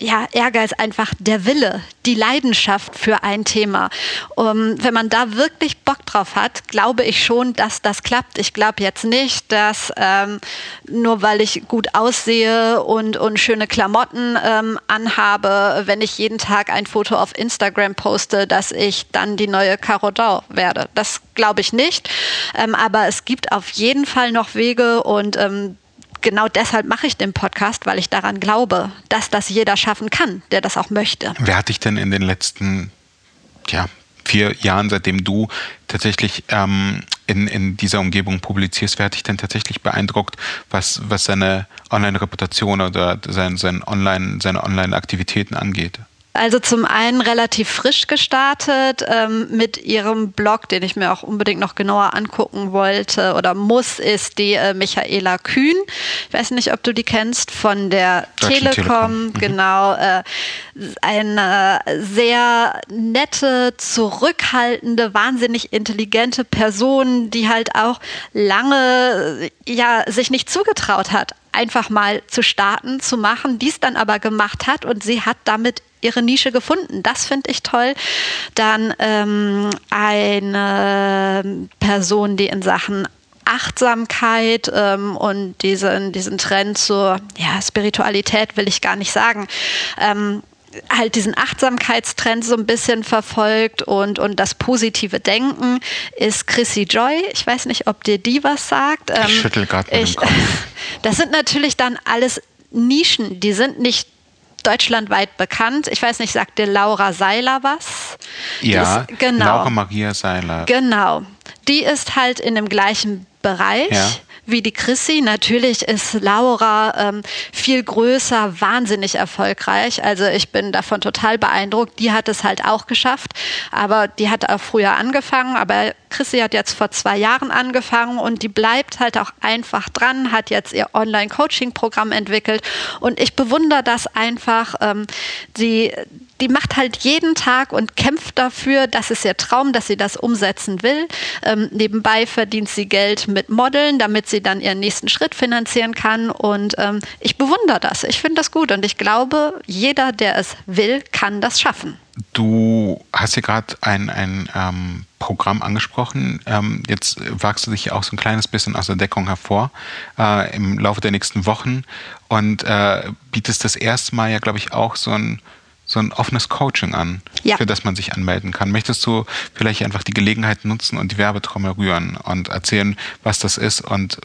ja, Ehrgeiz einfach der Wille, die Leidenschaft für ein Thema. Um, wenn man da wirklich Bock drauf hat, glaube ich schon, dass das klappt. Ich glaube jetzt nicht, dass ähm, nur weil ich gut aussehe und, und schöne Klamotten ähm, anhabe, wenn ich jeden Tag ein Foto auf Instagram poste, dass ich dann die neue Carodau werde. Das glaube ich nicht. Ähm, aber es gibt auf jeden Fall noch Wege und ähm, genau deshalb mache ich den Podcast, weil ich daran glaube, dass das jeder schaffen kann, der das auch möchte. Wer hat dich denn in den letzten ja, vier Jahren, seitdem du tatsächlich ähm, in, in dieser Umgebung publizierst, wer hat dich denn tatsächlich beeindruckt, was, was seine Online-Reputation oder sein, sein Online, seine Online-Aktivitäten angeht? Also zum einen relativ frisch gestartet ähm, mit ihrem Blog, den ich mir auch unbedingt noch genauer angucken wollte oder muss, ist die äh, Michaela Kühn. Ich weiß nicht, ob du die kennst von der Telekom. Telekom. Mhm. Genau. Äh, eine sehr nette, zurückhaltende, wahnsinnig intelligente Person, die halt auch lange ja sich nicht zugetraut hat, einfach mal zu starten, zu machen, dies dann aber gemacht hat und sie hat damit ihre Nische gefunden. Das finde ich toll. Dann ähm, eine Person, die in Sachen Achtsamkeit ähm, und diesen, diesen Trend zur ja, Spiritualität will ich gar nicht sagen. Ähm, halt diesen Achtsamkeitstrend so ein bisschen verfolgt und, und das positive Denken ist Chrissy Joy. Ich weiß nicht, ob dir die was sagt. Ähm, ich schüttel gerade Kopf. Das sind natürlich dann alles Nischen, die sind nicht deutschlandweit bekannt. Ich weiß nicht, sagt dir Laura Seiler was? Ja, ist, genau. Laura Maria Seiler. Genau. Die ist halt in dem gleichen Bereich. Ja wie die Chrissy. Natürlich ist Laura ähm, viel größer, wahnsinnig erfolgreich. Also ich bin davon total beeindruckt. Die hat es halt auch geschafft, aber die hat auch früher angefangen. Aber Chrissy hat jetzt vor zwei Jahren angefangen und die bleibt halt auch einfach dran, hat jetzt ihr Online-Coaching-Programm entwickelt und ich bewundere das einfach. Ähm, sie die macht halt jeden Tag und kämpft dafür, das ist ihr Traum, dass sie das umsetzen will. Ähm, nebenbei verdient sie Geld mit Modeln, damit sie dann ihren nächsten Schritt finanzieren kann. Und ähm, ich bewundere das. Ich finde das gut und ich glaube, jeder, der es will, kann das schaffen. Du hast hier gerade ein, ein ähm, Programm angesprochen. Ähm, jetzt wagst du dich auch so ein kleines bisschen aus der Deckung hervor äh, im Laufe der nächsten Wochen und äh, bietest das erste Mal ja, glaube ich, auch so ein so ein offenes Coaching an, ja. für das man sich anmelden kann. Möchtest du vielleicht einfach die Gelegenheit nutzen und die Werbetrommel rühren und erzählen, was das ist und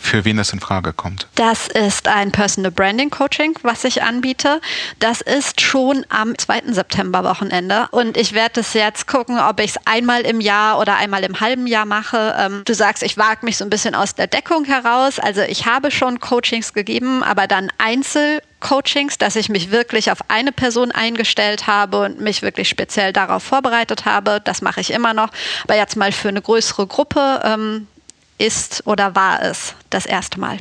für wen das in Frage kommt? Das ist ein Personal Branding Coaching, was ich anbiete. Das ist schon am 2. September Wochenende und ich werde es jetzt gucken, ob ich es einmal im Jahr oder einmal im halben Jahr mache. Ähm, du sagst, ich wage mich so ein bisschen aus der Deckung heraus. Also ich habe schon Coachings gegeben, aber dann einzeln Coachings, dass ich mich wirklich auf eine Person eingestellt habe und mich wirklich speziell darauf vorbereitet habe. Das mache ich immer noch. Aber jetzt mal für eine größere Gruppe ähm, ist oder war es das erste Mal.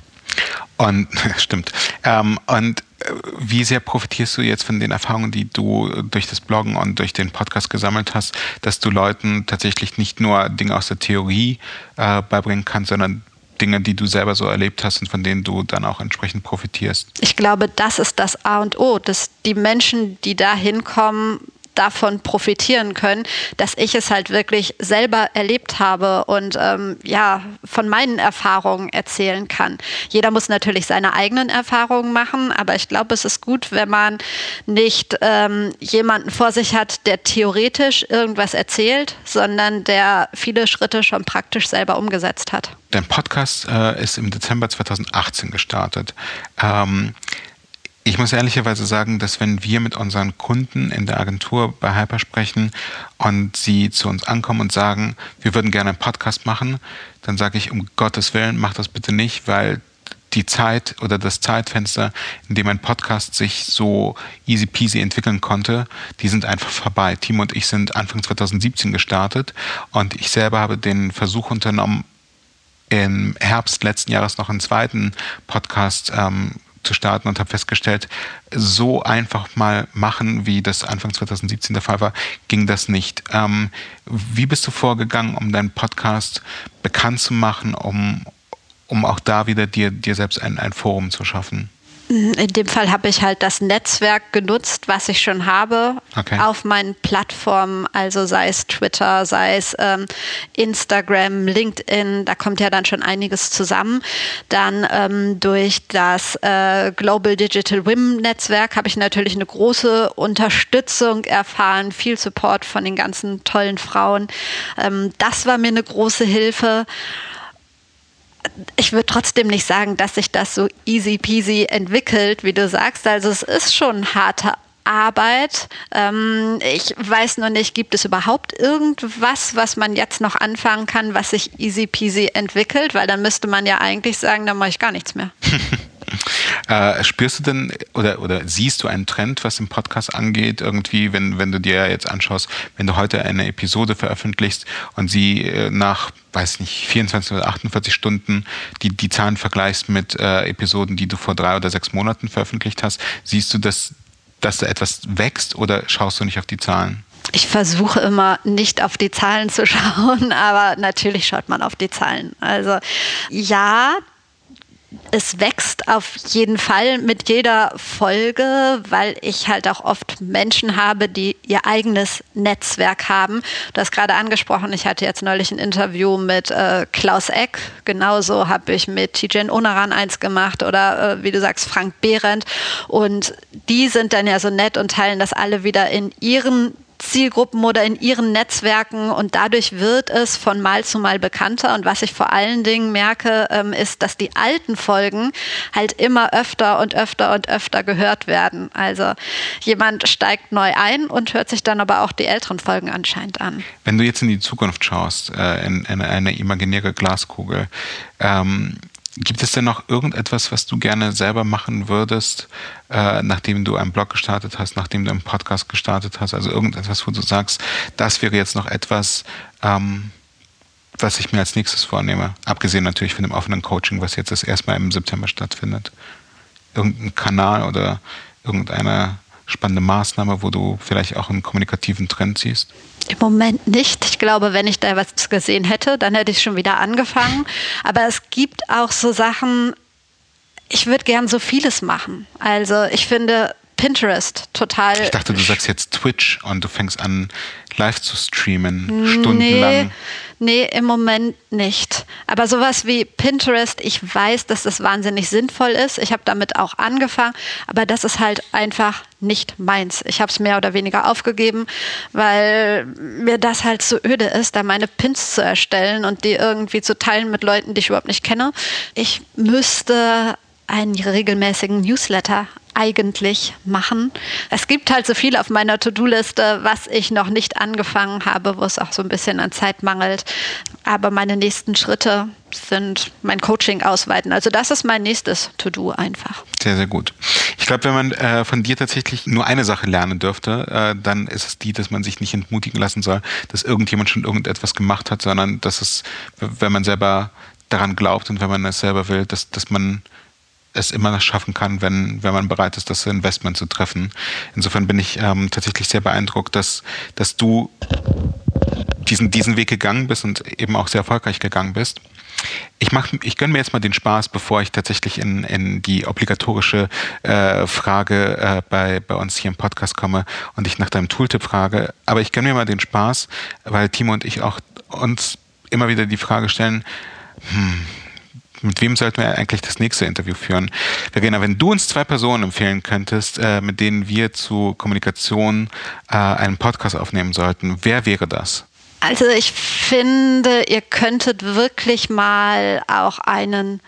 Und stimmt. Ähm, und äh, wie sehr profitierst du jetzt von den Erfahrungen, die du durch das Bloggen und durch den Podcast gesammelt hast, dass du Leuten tatsächlich nicht nur Dinge aus der Theorie äh, beibringen kannst, sondern Dinge, die du selber so erlebt hast und von denen du dann auch entsprechend profitierst? Ich glaube, das ist das A und O, dass die Menschen, die da hinkommen, davon profitieren können, dass ich es halt wirklich selber erlebt habe und ähm, ja von meinen Erfahrungen erzählen kann. Jeder muss natürlich seine eigenen Erfahrungen machen, aber ich glaube, es ist gut, wenn man nicht ähm, jemanden vor sich hat, der theoretisch irgendwas erzählt, sondern der viele Schritte schon praktisch selber umgesetzt hat. Dein Podcast äh, ist im Dezember 2018 gestartet. Ähm, ich muss ehrlicherweise sagen, dass wenn wir mit unseren Kunden in der Agentur bei Hyper sprechen und sie zu uns ankommen und sagen, wir würden gerne einen Podcast machen, dann sage ich, um Gottes Willen, mach das bitte nicht, weil die Zeit oder das Zeitfenster, in dem ein Podcast sich so easy peasy entwickeln konnte, die sind einfach vorbei. Timo und ich sind Anfang 2017 gestartet und ich selber habe den Versuch unternommen, im Herbst letzten Jahres noch einen zweiten Podcast ähm, zu starten und habe festgestellt, so einfach mal machen, wie das Anfang 2017 der Fall war, ging das nicht. Ähm, wie bist du vorgegangen, um deinen Podcast bekannt zu machen, um, um auch da wieder dir, dir selbst ein, ein Forum zu schaffen? In dem Fall habe ich halt das Netzwerk genutzt, was ich schon habe okay. auf meinen Plattformen, also sei es Twitter, sei es ähm, Instagram, LinkedIn, da kommt ja dann schon einiges zusammen. Dann ähm, durch das äh, Global Digital Women Netzwerk habe ich natürlich eine große Unterstützung erfahren, viel Support von den ganzen tollen Frauen. Ähm, das war mir eine große Hilfe ich würde trotzdem nicht sagen, dass sich das so easy peasy entwickelt, wie du sagst. Also es ist schon harte Arbeit. Ähm, ich weiß nur nicht, gibt es überhaupt irgendwas, was man jetzt noch anfangen kann, was sich easy peasy entwickelt? Weil dann müsste man ja eigentlich sagen, dann mache ich gar nichts mehr. Äh, spürst du denn oder, oder siehst du einen Trend, was den Podcast angeht? Irgendwie, wenn, wenn du dir jetzt anschaust, wenn du heute eine Episode veröffentlichst und sie äh, nach, weiß nicht, 24 oder 48 Stunden die, die Zahlen vergleichst mit äh, Episoden, die du vor drei oder sechs Monaten veröffentlicht hast, siehst du, dass, dass da etwas wächst oder schaust du nicht auf die Zahlen? Ich versuche immer nicht auf die Zahlen zu schauen, aber natürlich schaut man auf die Zahlen. Also ja, es wächst auf jeden Fall mit jeder Folge, weil ich halt auch oft Menschen habe, die ihr eigenes Netzwerk haben. Du hast gerade angesprochen, ich hatte jetzt neulich ein Interview mit äh, Klaus Eck. Genauso habe ich mit Tijen Onaran eins gemacht oder äh, wie du sagst, Frank Behrendt. Und die sind dann ja so nett und teilen das alle wieder in ihren Zielgruppen oder in ihren Netzwerken und dadurch wird es von Mal zu Mal bekannter. Und was ich vor allen Dingen merke, ähm, ist, dass die alten Folgen halt immer öfter und öfter und öfter gehört werden. Also jemand steigt neu ein und hört sich dann aber auch die älteren Folgen anscheinend an. Wenn du jetzt in die Zukunft schaust, äh, in, in eine imaginäre Glaskugel, ähm, Gibt es denn noch irgendetwas, was du gerne selber machen würdest, äh, nachdem du einen Blog gestartet hast, nachdem du einen Podcast gestartet hast? Also irgendetwas, wo du sagst, das wäre jetzt noch etwas, ähm, was ich mir als nächstes vornehme. Abgesehen natürlich von dem offenen Coaching, was jetzt erstmal im September stattfindet. Irgendein Kanal oder irgendeine spannende Maßnahme, wo du vielleicht auch einen kommunikativen Trend siehst? Im Moment nicht. Ich glaube, wenn ich da was gesehen hätte, dann hätte ich schon wieder angefangen. Aber es gibt auch so Sachen, ich würde gern so vieles machen. Also ich finde Pinterest total. Ich dachte, du sagst jetzt Twitch und du fängst an, live zu streamen, stundenlang. Nee, nee, im Moment nicht. Aber sowas wie Pinterest, ich weiß, dass das wahnsinnig sinnvoll ist. Ich habe damit auch angefangen, aber das ist halt einfach nicht meins. Ich habe es mehr oder weniger aufgegeben, weil mir das halt so öde ist, da meine Pins zu erstellen und die irgendwie zu teilen mit Leuten, die ich überhaupt nicht kenne. Ich müsste einen regelmäßigen Newsletter eigentlich machen. Es gibt halt so viel auf meiner To-Do-Liste, was ich noch nicht angefangen habe, wo es auch so ein bisschen an Zeit mangelt. Aber meine nächsten Schritte sind mein Coaching ausweiten. Also das ist mein nächstes To-Do einfach. Sehr, sehr gut. Ich glaube, wenn man äh, von dir tatsächlich nur eine Sache lernen dürfte, äh, dann ist es die, dass man sich nicht entmutigen lassen soll, dass irgendjemand schon irgendetwas gemacht hat, sondern dass es, wenn man selber daran glaubt und wenn man es selber will, dass, dass man es immer schaffen kann, wenn, wenn man bereit ist, das Investment zu treffen. Insofern bin ich ähm, tatsächlich sehr beeindruckt, dass, dass du diesen, diesen Weg gegangen bist und eben auch sehr erfolgreich gegangen bist. Ich, mach, ich gönne mir jetzt mal den Spaß, bevor ich tatsächlich in, in die obligatorische äh, Frage äh, bei, bei uns hier im Podcast komme und ich nach deinem Tooltip frage. Aber ich gönne mir mal den Spaß, weil Timo und ich auch uns immer wieder die Frage stellen, hm, mit wem sollten wir eigentlich das nächste Interview führen? Verena, wenn du uns zwei Personen empfehlen könntest, äh, mit denen wir zu Kommunikation äh, einen Podcast aufnehmen sollten, wer wäre das? Also ich finde, ihr könntet wirklich mal auch einen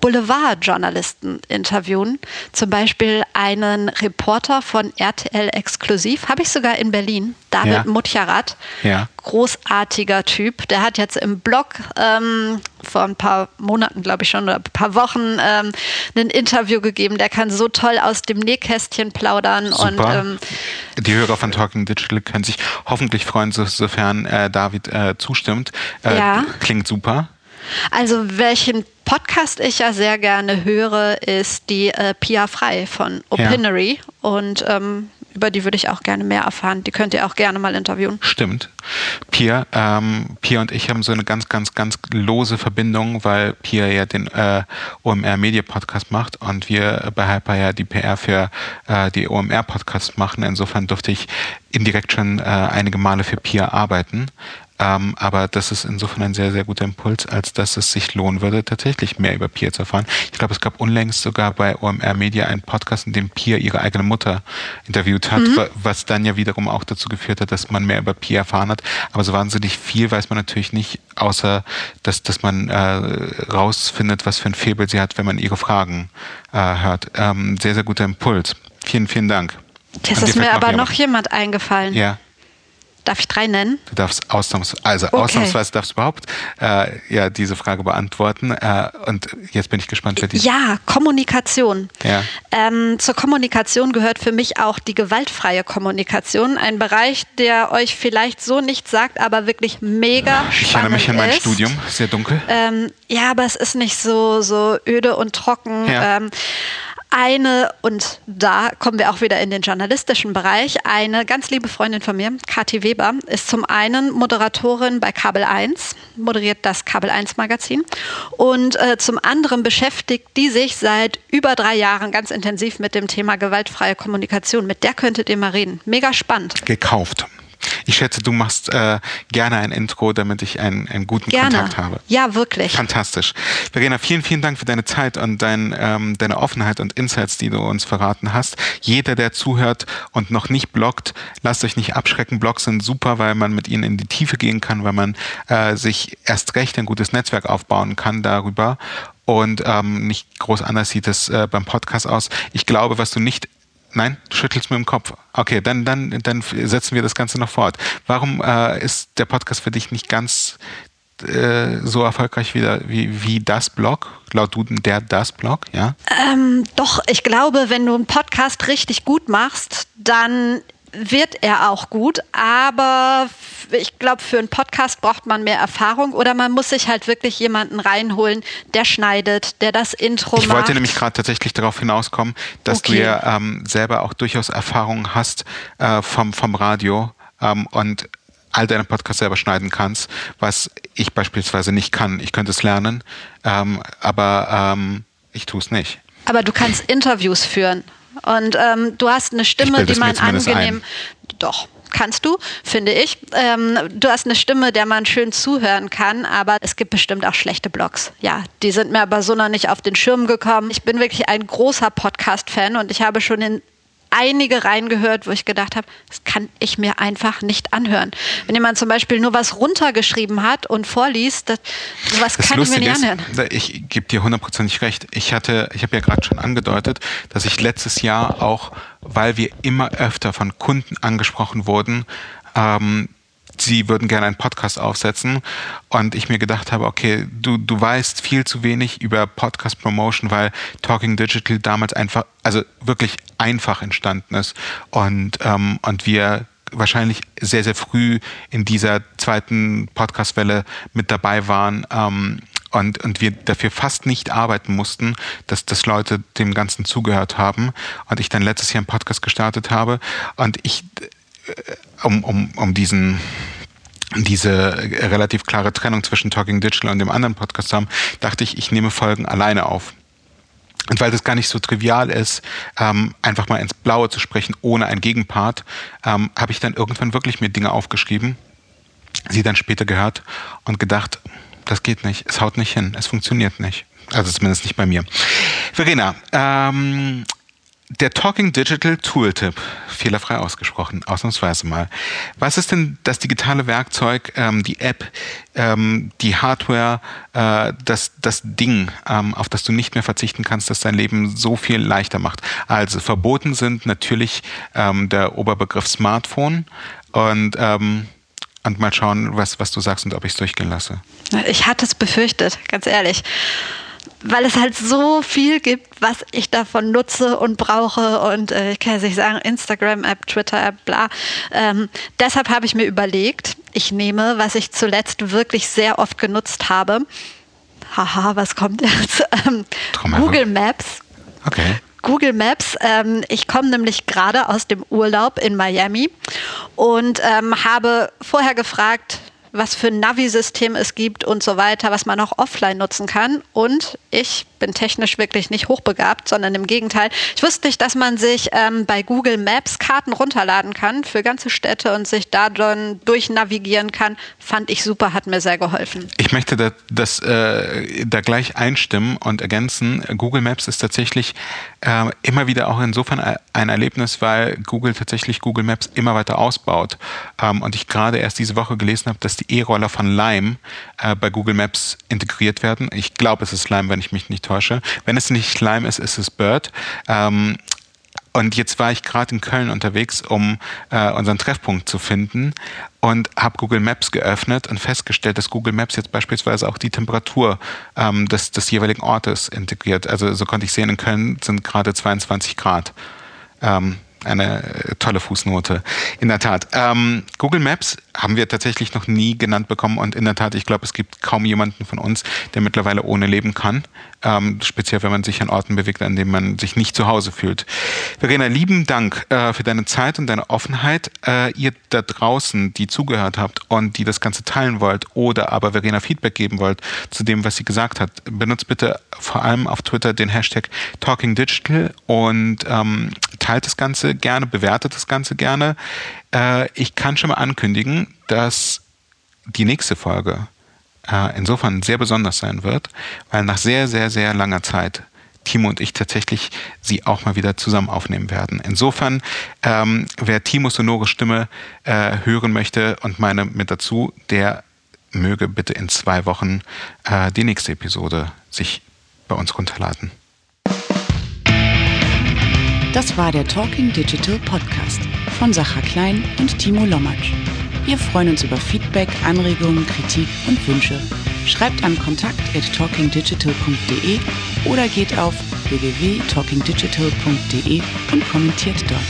Boulevardjournalisten interviewen. Zum Beispiel einen Reporter von RTL Exklusiv, habe ich sogar in Berlin, David ja. Mutjarat. Ja. Großartiger Typ. Der hat jetzt im Blog ähm, vor ein paar Monaten, glaube ich schon, oder ein paar Wochen ähm, ein Interview gegeben. Der kann so toll aus dem Nähkästchen plaudern. Super. Und, ähm, Die Hörer von Talking Digital können sich hoffentlich freuen, sofern äh, David äh, zustimmt. Äh, ja. Klingt super. Also welchen Podcast ich ja sehr gerne höre, ist die äh, Pia Frei von Opinory. Ja. Und ähm, über die würde ich auch gerne mehr erfahren. Die könnt ihr auch gerne mal interviewen. Stimmt. Pia, ähm, Pia und ich haben so eine ganz, ganz, ganz lose Verbindung, weil Pia ja den äh, OMR Media Podcast macht und wir bei Hyper ja die PR für äh, die OMR Podcast machen. Insofern durfte ich indirekt schon äh, einige Male für Pia arbeiten. Ähm, aber das ist insofern ein sehr, sehr guter Impuls, als dass es sich lohnen würde, tatsächlich mehr über Pia zu erfahren. Ich glaube, es gab unlängst sogar bei OMR Media einen Podcast, in dem Pia ihre eigene Mutter interviewt hat, mhm. was dann ja wiederum auch dazu geführt hat, dass man mehr über Pia erfahren hat. Aber so wahnsinnig viel weiß man natürlich nicht, außer dass, dass man äh, rausfindet, was für ein Febel sie hat, wenn man ihre Fragen äh, hört. Ähm, sehr, sehr guter Impuls. Vielen, vielen Dank. Jetzt ist mir aber noch jemand eingefallen. Ja. Darf ich drei nennen? Du darfst ausnahmsweise, also okay. ausnahmsweise darfst du überhaupt äh, ja diese Frage beantworten. Äh, und jetzt bin ich gespannt, wer die. Ja, Kommunikation. Ja. Ähm, zur Kommunikation gehört für mich auch die gewaltfreie Kommunikation, ein Bereich, der euch vielleicht so nicht sagt, aber wirklich mega spannend Ich erinnere mich an mein ist. Studium, sehr dunkel. Ähm, ja, aber es ist nicht so so öde und trocken. Ja. Ähm, eine, und da kommen wir auch wieder in den journalistischen Bereich, eine ganz liebe Freundin von mir, Kathi Weber, ist zum einen Moderatorin bei Kabel 1, moderiert das Kabel 1 Magazin und äh, zum anderen beschäftigt die sich seit über drei Jahren ganz intensiv mit dem Thema gewaltfreie Kommunikation. Mit der könntet ihr mal reden. Mega spannend. Gekauft. Ich schätze, du machst äh, gerne ein Intro, damit ich einen, einen guten gerne. Kontakt habe. Ja, wirklich. Fantastisch. Verena, vielen, vielen Dank für deine Zeit und dein, ähm, deine Offenheit und Insights, die du uns verraten hast. Jeder, der zuhört und noch nicht bloggt, lasst euch nicht abschrecken. Blogs sind super, weil man mit ihnen in die Tiefe gehen kann, weil man äh, sich erst recht ein gutes Netzwerk aufbauen kann darüber und ähm, nicht groß anders sieht es äh, beim Podcast aus. Ich glaube, was du nicht Nein, du schüttelst mir im Kopf. Okay, dann, dann, dann setzen wir das Ganze noch fort. Warum äh, ist der Podcast für dich nicht ganz äh, so erfolgreich wie, wie, wie das Blog? Laut Duden der das Blog, ja? Ähm, doch, ich glaube, wenn du einen Podcast richtig gut machst, dann wird er auch gut, aber ich glaube, für einen Podcast braucht man mehr Erfahrung oder man muss sich halt wirklich jemanden reinholen, der schneidet, der das Intro ich macht. Ich wollte nämlich gerade tatsächlich darauf hinauskommen, dass okay. du ja ähm, selber auch durchaus Erfahrung hast äh, vom, vom Radio ähm, und all deine Podcasts selber schneiden kannst, was ich beispielsweise nicht kann. Ich könnte es lernen, ähm, aber ähm, ich tue es nicht. Aber du kannst Interviews führen und ähm, du hast eine Stimme, die man angenehm. Ein. Doch. Kannst du, finde ich. Ähm, du hast eine Stimme, der man schön zuhören kann, aber es gibt bestimmt auch schlechte Blogs. Ja, die sind mir aber so noch nicht auf den Schirm gekommen. Ich bin wirklich ein großer Podcast-Fan und ich habe schon in einige reingehört, wo ich gedacht habe, das kann ich mir einfach nicht anhören. Wenn jemand zum Beispiel nur was runtergeschrieben hat und vorliest, das, sowas das kann ich mir nicht anhören. Ist, ich gebe dir hundertprozentig recht. Ich hatte, ich habe ja gerade schon angedeutet, dass ich letztes Jahr auch, weil wir immer öfter von Kunden angesprochen wurden, ähm, sie würden gerne einen Podcast aufsetzen. Und ich mir gedacht habe, okay, du, du weißt viel zu wenig über Podcast Promotion, weil Talking Digital damals einfach, also wirklich einfach entstanden ist. Und, ähm, und wir wahrscheinlich sehr, sehr früh in dieser zweiten Podcast-Welle mit dabei waren ähm, und, und wir dafür fast nicht arbeiten mussten, dass, dass Leute dem Ganzen zugehört haben. Und ich dann letztes Jahr einen Podcast gestartet habe. Und ich um, um, um diesen diese relativ klare Trennung zwischen Talking Digital und dem anderen Podcast zu haben, dachte ich, ich nehme Folgen alleine auf. Und weil das gar nicht so trivial ist, ähm, einfach mal ins Blaue zu sprechen, ohne ein Gegenpart, ähm, habe ich dann irgendwann wirklich mir Dinge aufgeschrieben, sie dann später gehört und gedacht, das geht nicht, es haut nicht hin, es funktioniert nicht. Also zumindest nicht bei mir. Verena, ähm, der Talking Digital Tooltip, fehlerfrei ausgesprochen, ausnahmsweise mal. Was ist denn das digitale Werkzeug, ähm, die App, ähm, die Hardware, äh, das, das Ding, ähm, auf das du nicht mehr verzichten kannst, das dein Leben so viel leichter macht? Also verboten sind natürlich ähm, der Oberbegriff Smartphone und ähm, und mal schauen, was, was du sagst und ob ich es durchgehen lasse. Ich hatte es befürchtet, ganz ehrlich weil es halt so viel gibt, was ich davon nutze und brauche und äh, ich kann jetzt nicht sagen, Instagram-App, Twitter-App, bla. Ähm, deshalb habe ich mir überlegt, ich nehme, was ich zuletzt wirklich sehr oft genutzt habe. Haha, was kommt jetzt? Ähm, Google Maps. Okay. Google Maps. Ähm, ich komme nämlich gerade aus dem Urlaub in Miami und ähm, habe vorher gefragt, was für ein Navi-System es gibt und so weiter, was man auch offline nutzen kann. Und ich bin technisch wirklich nicht hochbegabt, sondern im Gegenteil. Ich wusste nicht, dass man sich ähm, bei Google Maps Karten runterladen kann für ganze Städte und sich da dann durchnavigieren kann. Fand ich super, hat mir sehr geholfen. Ich möchte da, das, äh, da gleich einstimmen und ergänzen. Google Maps ist tatsächlich äh, immer wieder auch insofern ein Erlebnis, weil Google tatsächlich Google Maps immer weiter ausbaut. Ähm, und ich gerade erst diese Woche gelesen habe, dass E-Roller von Lime äh, bei Google Maps integriert werden. Ich glaube, es ist Lime, wenn ich mich nicht täusche. Wenn es nicht Lime ist, ist es Bird. Ähm, und jetzt war ich gerade in Köln unterwegs, um äh, unseren Treffpunkt zu finden und habe Google Maps geöffnet und festgestellt, dass Google Maps jetzt beispielsweise auch die Temperatur ähm, des, des jeweiligen Ortes integriert. Also so konnte ich sehen, in Köln sind gerade 22 Grad. Ähm, eine tolle Fußnote. In der Tat. Ähm, Google Maps haben wir tatsächlich noch nie genannt bekommen und in der Tat, ich glaube, es gibt kaum jemanden von uns, der mittlerweile ohne leben kann. Ähm, speziell, wenn man sich an Orten bewegt, an denen man sich nicht zu Hause fühlt. Verena, lieben Dank äh, für deine Zeit und deine Offenheit. Äh, ihr da draußen, die zugehört habt und die das Ganze teilen wollt oder aber Verena Feedback geben wollt zu dem, was sie gesagt hat, benutzt bitte vor allem auf Twitter den Hashtag TalkingDigital und ähm, teilt das Ganze gerne, bewertet das Ganze gerne. Äh, ich kann schon mal ankündigen, dass die nächste Folge äh, insofern sehr besonders sein wird, weil nach sehr, sehr, sehr langer Zeit Timo und ich tatsächlich sie auch mal wieder zusammen aufnehmen werden. Insofern, ähm, wer Timos sonore Stimme äh, hören möchte und meine mit dazu, der möge bitte in zwei Wochen äh, die nächste Episode sich bei uns runterladen. Das war der Talking Digital Podcast von Sacha Klein und Timo Lommatsch. Wir freuen uns über Feedback, Anregungen, Kritik und Wünsche. Schreibt an kontakt at talkingdigital.de oder geht auf www.talkingdigital.de und kommentiert dort.